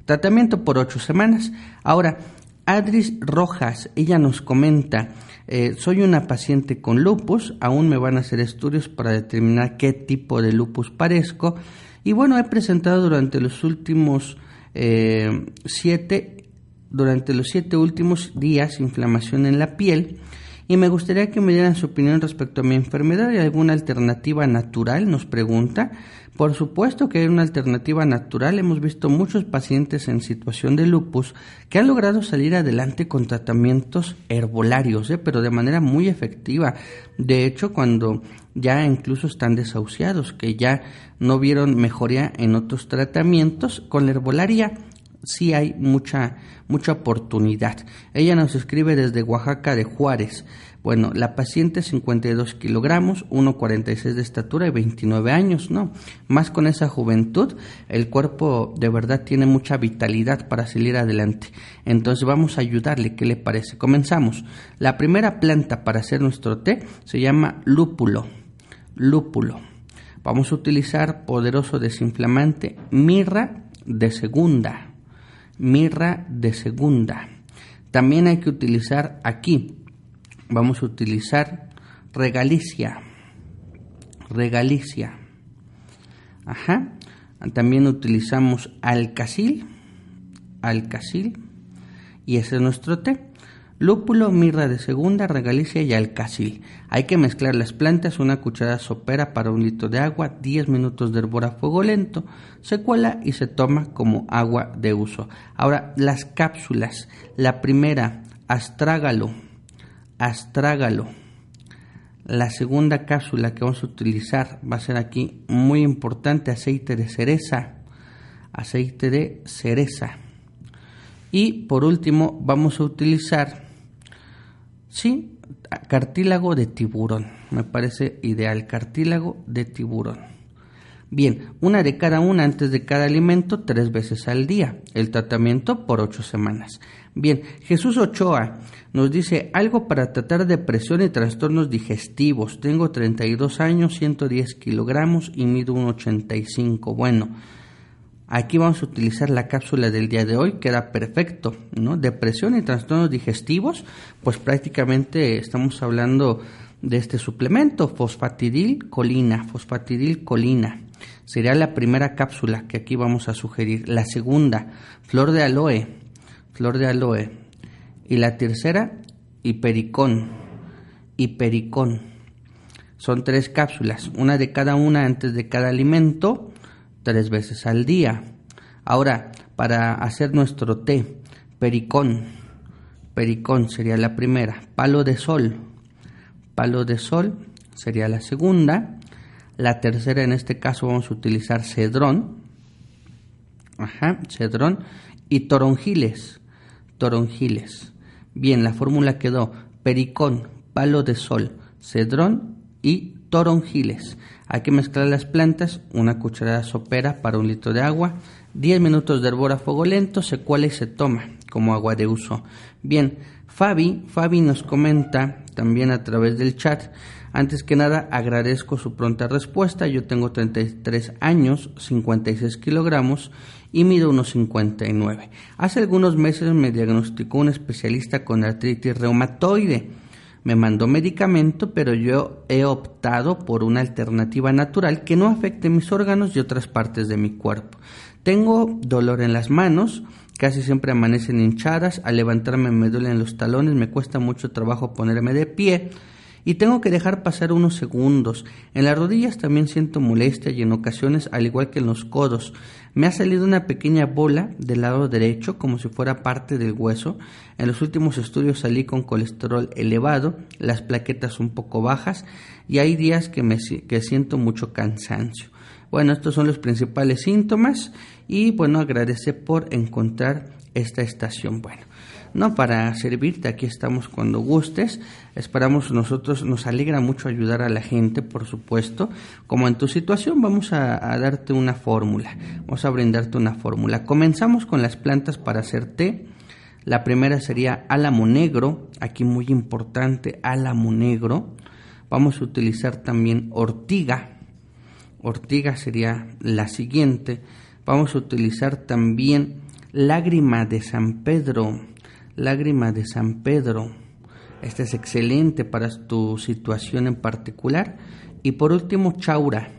tratamiento por ocho semanas. Ahora, Adris Rojas, ella nos comenta, eh, soy una paciente con lupus, aún me van a hacer estudios para determinar qué tipo de lupus parezco. Y bueno, he presentado durante los últimos eh, siete, durante los siete últimos días inflamación en la piel y me gustaría que me dieran su opinión respecto a mi enfermedad. ¿Hay alguna alternativa natural? Nos pregunta. Por supuesto que hay una alternativa natural. Hemos visto muchos pacientes en situación de lupus que han logrado salir adelante con tratamientos herbolarios, ¿eh? pero de manera muy efectiva. De hecho, cuando ya incluso están desahuciados, que ya no vieron mejoría en otros tratamientos, con la herbolaria sí hay mucha, mucha oportunidad. Ella nos escribe desde Oaxaca de Juárez. Bueno, la paciente 52 kilogramos, 1,46 de estatura y 29 años, ¿no? Más con esa juventud, el cuerpo de verdad tiene mucha vitalidad para salir adelante. Entonces vamos a ayudarle, ¿qué le parece? Comenzamos. La primera planta para hacer nuestro té se llama lúpulo. Lúpulo. Vamos a utilizar poderoso desinflamante, mirra de segunda mirra de segunda. También hay que utilizar aquí, vamos a utilizar regalicia, regalicia. Ajá. También utilizamos alcacil, alcacil, y ese es nuestro té. Lúpulo, mirra de segunda, regalicia y alcacil. Hay que mezclar las plantas, una cucharada sopera para un litro de agua, 10 minutos de hervor a fuego lento, se cuela y se toma como agua de uso. Ahora, las cápsulas. La primera, astrágalo, astrágalo. La segunda cápsula que vamos a utilizar va a ser aquí muy importante, aceite de cereza, aceite de cereza. Y por último vamos a utilizar Sí, cartílago de tiburón. Me parece ideal. Cartílago de tiburón. Bien, una de cada una antes de cada alimento, tres veces al día. El tratamiento por ocho semanas. Bien, Jesús Ochoa nos dice algo para tratar depresión y trastornos digestivos. Tengo 32 años, 110 kilogramos y mido 1,85. Bueno, Aquí vamos a utilizar la cápsula del día de hoy, que era perfecto, ¿no? Depresión y trastornos digestivos, pues prácticamente estamos hablando de este suplemento, fosfatidil colina, fosfatidil colina. Sería la primera cápsula que aquí vamos a sugerir. La segunda, flor de aloe, flor de aloe. Y la tercera, hipericón, hipericón. Son tres cápsulas, una de cada una antes de cada alimento tres veces al día. Ahora, para hacer nuestro té, pericón, pericón sería la primera, palo de sol, palo de sol sería la segunda, la tercera en este caso vamos a utilizar cedrón, ajá, cedrón y toronjiles, toronjiles. Bien, la fórmula quedó pericón, palo de sol, cedrón y toronjiles. Hay que mezclar las plantas, una cucharada sopera para un litro de agua, 10 minutos de hervor a fuego lento, se cuela y se toma como agua de uso. Bien, Fabi, Fabi nos comenta también a través del chat. Antes que nada, agradezco su pronta respuesta. Yo tengo 33 años, 56 kilogramos y mido unos 59. Hace algunos meses me diagnosticó un especialista con artritis reumatoide. Me mandó medicamento, pero yo he optado por una alternativa natural que no afecte mis órganos y otras partes de mi cuerpo. Tengo dolor en las manos, casi siempre amanecen hinchadas, al levantarme me duelen los talones, me cuesta mucho trabajo ponerme de pie y tengo que dejar pasar unos segundos. En las rodillas también siento molestia y en ocasiones, al igual que en los codos, me ha salido una pequeña bola del lado derecho como si fuera parte del hueso. En los últimos estudios salí con colesterol elevado, las plaquetas un poco bajas y hay días que, me, que siento mucho cansancio. Bueno, estos son los principales síntomas y bueno, agradece por encontrar esta estación. Bueno, no para servirte, aquí estamos cuando gustes. Esperamos nosotros, nos alegra mucho ayudar a la gente, por supuesto. Como en tu situación, vamos a, darte una fórmula, vamos a brindarte una fórmula. Comenzamos con las plantas para hacer té. La primera sería álamo negro, aquí muy importante, álamo negro. Vamos a utilizar también ortiga. Ortiga sería la siguiente. Vamos a utilizar también lágrima de San Pedro. Lágrima de San Pedro. Este es excelente para tu situación en particular. Y por último, chaura.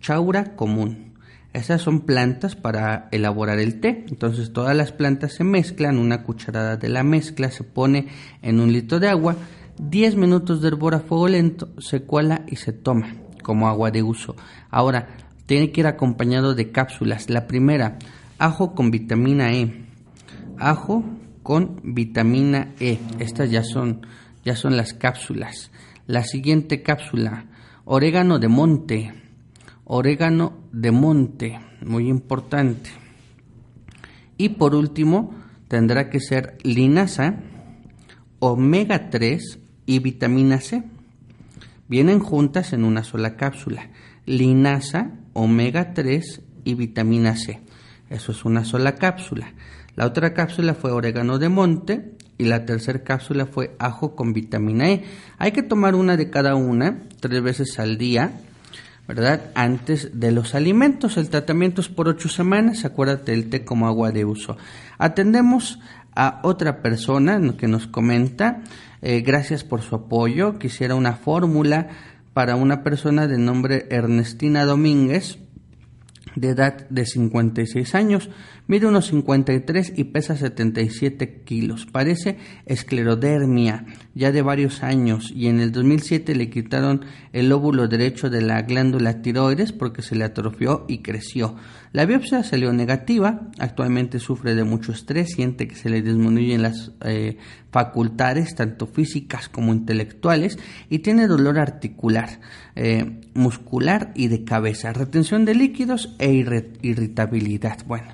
Chaura común. Esas son plantas para elaborar el té. Entonces todas las plantas se mezclan, una cucharada de la mezcla se pone en un litro de agua, 10 minutos de hervor a fuego lento, se cuela y se toma como agua de uso. Ahora, tiene que ir acompañado de cápsulas. La primera, ajo con vitamina E. Ajo con vitamina E. Estas ya son, ya son las cápsulas. La siguiente cápsula, orégano de monte. Orégano de monte, muy importante. Y por último, tendrá que ser linaza, omega 3 y vitamina C. Vienen juntas en una sola cápsula. Linaza, omega 3 y vitamina C. Eso es una sola cápsula. La otra cápsula fue orégano de monte y la tercera cápsula fue ajo con vitamina E. Hay que tomar una de cada una tres veces al día, ¿verdad? Antes de los alimentos. El tratamiento es por ocho semanas. Acuérdate del té como agua de uso. Atendemos a otra persona que nos comenta, eh, gracias por su apoyo, quisiera una fórmula para una persona de nombre Ernestina Domínguez de edad de 56 años, mide unos 53 y pesa 77 kilos. Parece esclerodermia ya de varios años y en el 2007 le quitaron el óvulo derecho de la glándula tiroides porque se le atrofió y creció. La biopsia salió negativa, actualmente sufre de mucho estrés, siente que se le disminuyen las eh, facultades, tanto físicas como intelectuales, y tiene dolor articular, eh, muscular y de cabeza, retención de líquidos e irritabilidad. Bueno,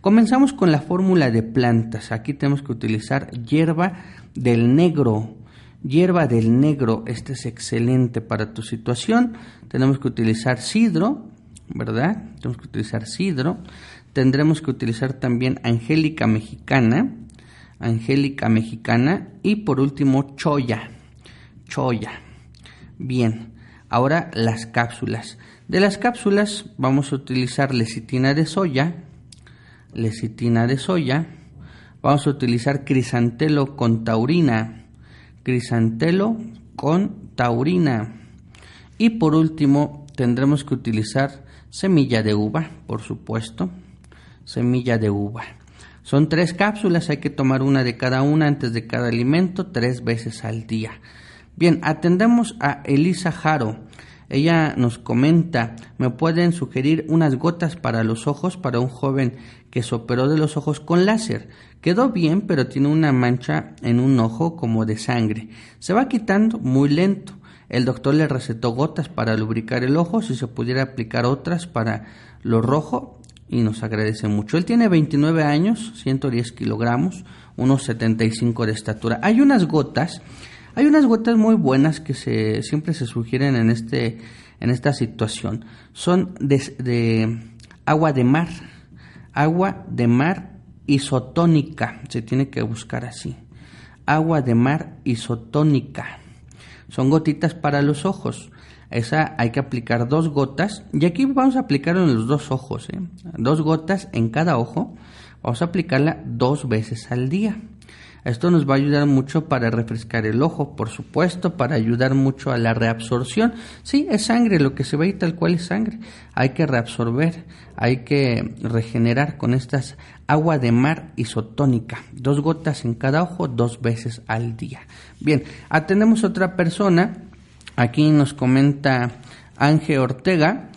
comenzamos con la fórmula de plantas. Aquí tenemos que utilizar hierba del negro. Hierba del negro, este es excelente para tu situación. Tenemos que utilizar sidro, ¿verdad? Tenemos que utilizar sidro. Tendremos que utilizar también angélica mexicana, angélica mexicana y por último choya, choya. Bien, ahora las cápsulas. De las cápsulas vamos a utilizar lecitina de soya, lecitina de soya. Vamos a utilizar crisantelo con taurina, crisantelo con taurina. Y por último tendremos que utilizar semilla de uva, por supuesto, semilla de uva. Son tres cápsulas, hay que tomar una de cada una antes de cada alimento tres veces al día. Bien, atendemos a Elisa Jaro. Ella nos comenta, me pueden sugerir unas gotas para los ojos para un joven que se operó de los ojos con láser. Quedó bien, pero tiene una mancha en un ojo como de sangre. Se va quitando muy lento. El doctor le recetó gotas para lubricar el ojo, si se pudiera aplicar otras para lo rojo y nos agradece mucho. Él tiene 29 años, 110 kilogramos, unos 75 de estatura. Hay unas gotas, hay unas gotas muy buenas que se, siempre se sugieren en, este, esta situación. Son de, de agua de mar, agua de mar isotónica, se tiene que buscar así. Agua de mar isotónica. Son gotitas para los ojos. Esa hay que aplicar dos gotas. Y aquí vamos a aplicarlo en los dos ojos. ¿eh? Dos gotas en cada ojo. Vamos a aplicarla dos veces al día. Esto nos va a ayudar mucho para refrescar el ojo, por supuesto, para ayudar mucho a la reabsorción. Sí, es sangre, lo que se ve y tal cual es sangre. Hay que reabsorber, hay que regenerar con estas agua de mar isotónica. Dos gotas en cada ojo, dos veces al día. Bien, atendemos otra persona. Aquí nos comenta Ángel Ortega.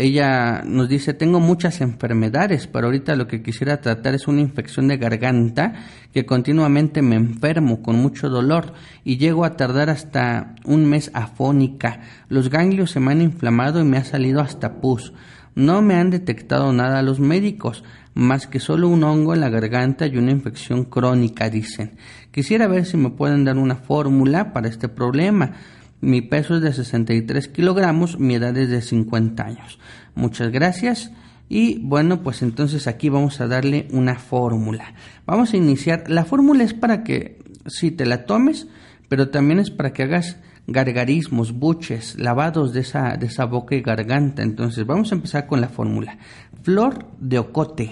Ella nos dice, tengo muchas enfermedades, pero ahorita lo que quisiera tratar es una infección de garganta que continuamente me enfermo con mucho dolor y llego a tardar hasta un mes afónica. Los ganglios se me han inflamado y me ha salido hasta pus. No me han detectado nada los médicos, más que solo un hongo en la garganta y una infección crónica, dicen. Quisiera ver si me pueden dar una fórmula para este problema. Mi peso es de 63 kilogramos, mi edad es de 50 años. Muchas gracias. Y bueno, pues entonces aquí vamos a darle una fórmula. Vamos a iniciar. La fórmula es para que si te la tomes, pero también es para que hagas gargarismos, buches, lavados de esa, de esa boca y garganta. Entonces vamos a empezar con la fórmula. Flor de ocote.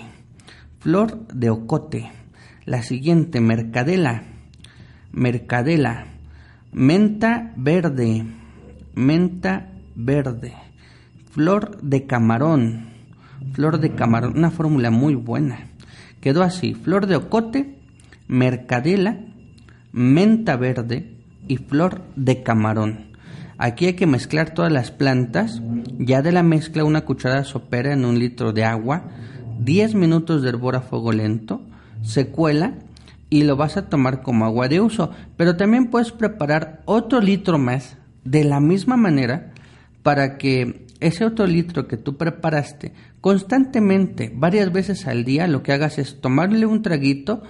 Flor de ocote. La siguiente, mercadela. Mercadela menta verde, menta verde, flor de camarón, flor de camarón, una fórmula muy buena. Quedó así, flor de ocote, mercadela, menta verde y flor de camarón. Aquí hay que mezclar todas las plantas, ya de la mezcla una cucharada sopera en un litro de agua, 10 minutos de hervor a fuego lento, se cuela y lo vas a tomar como agua de uso. Pero también puedes preparar otro litro más de la misma manera para que ese otro litro que tú preparaste constantemente, varias veces al día, lo que hagas es tomarle un traguito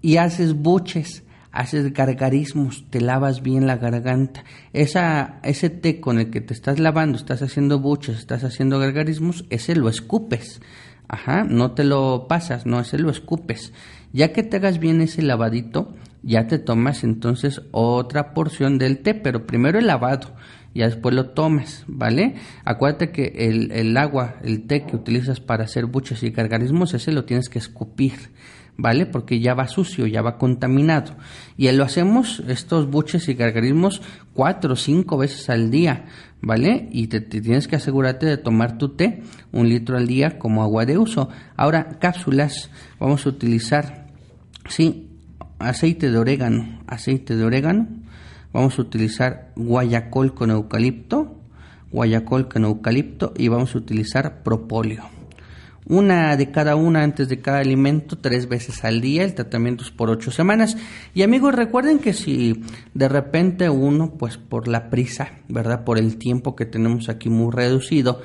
y haces buches, haces gargarismos, te lavas bien la garganta. Esa, ese té con el que te estás lavando, estás haciendo buches, estás haciendo gargarismos, ese lo escupes. Ajá, no te lo pasas, no, ese lo escupes. Ya que te hagas bien ese lavadito, ya te tomas entonces otra porción del té, pero primero el lavado, ya después lo tomas, ¿vale? Acuérdate que el, el agua, el té que utilizas para hacer buches y gargarismos, ese lo tienes que escupir, ¿vale? Porque ya va sucio, ya va contaminado. Y lo hacemos, estos buches y gargarismos, cuatro o cinco veces al día, ¿vale? Y te, tienes que asegurarte de tomar tu té, un litro al día como agua de uso. Ahora, cápsulas, vamos a utilizar, sí, aceite de orégano, aceite de orégano, vamos a utilizar guayacol con eucalipto, guayacol con eucalipto y vamos a utilizar propóleo una de cada una antes de cada alimento tres veces al día, el tratamiento es por ocho semanas. Y amigos, recuerden que si de repente uno, pues por la prisa, ¿verdad? Por el tiempo que tenemos aquí muy reducido,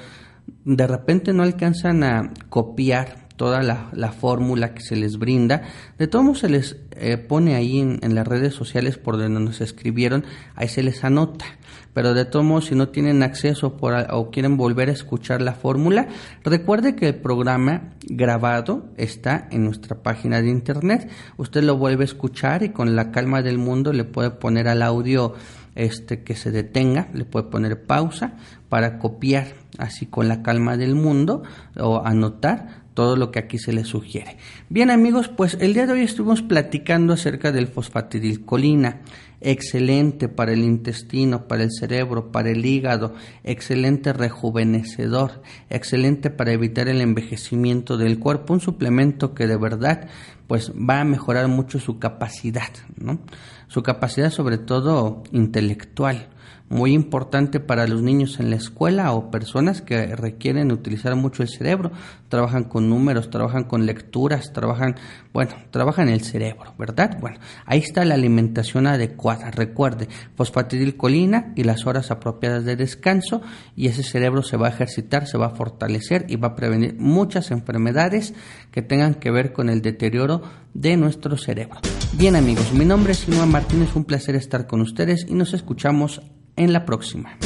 de repente no alcanzan a copiar toda la, fórmula que se les brinda. De todos modos se les eh, pone ahí en, las redes sociales por donde nos escribieron, ahí se les anota pero de todos modos si no tienen acceso o quieren volver a escuchar la fórmula, recuerde que el programa grabado está en nuestra página de internet. Usted lo vuelve a escuchar y con la calma del mundo le puede poner al audio este que se detenga, le puede poner pausa para copiar así con la calma del mundo o anotar todo lo que aquí se le sugiere. Bien amigos, pues el día de hoy estuvimos platicando acerca del fosfatidilcolina. Excelente para el intestino, para el cerebro, para el hígado, excelente rejuvenecedor, excelente para evitar el envejecimiento del cuerpo, un suplemento que de verdad pues va a mejorar mucho su capacidad, ¿no? Su capacidad sobre todo intelectual muy importante para los niños en la escuela o personas que requieren utilizar mucho el cerebro, trabajan con números, trabajan con lecturas, trabajan, bueno, trabajan el cerebro, ¿verdad? Bueno, ahí está la alimentación adecuada, recuerde, fosfatidilcolina y las horas apropiadas de descanso y ese cerebro se va a ejercitar, se va a fortalecer y va a prevenir muchas enfermedades que tengan que ver con el deterioro de nuestro cerebro. Bien amigos, mi nombre es Simón Martínez, un placer estar con ustedes y nos escuchamos en la próxima.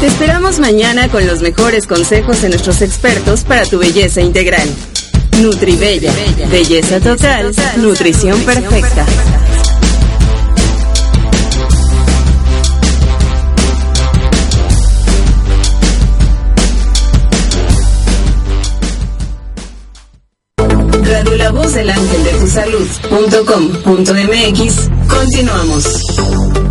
Te esperamos mañana con los mejores consejos de nuestros expertos para tu belleza integral. Nutribella. Belleza total. Nutrición perfecta. La Voz del Ángel de tu Salud.com.mx. Continuamos.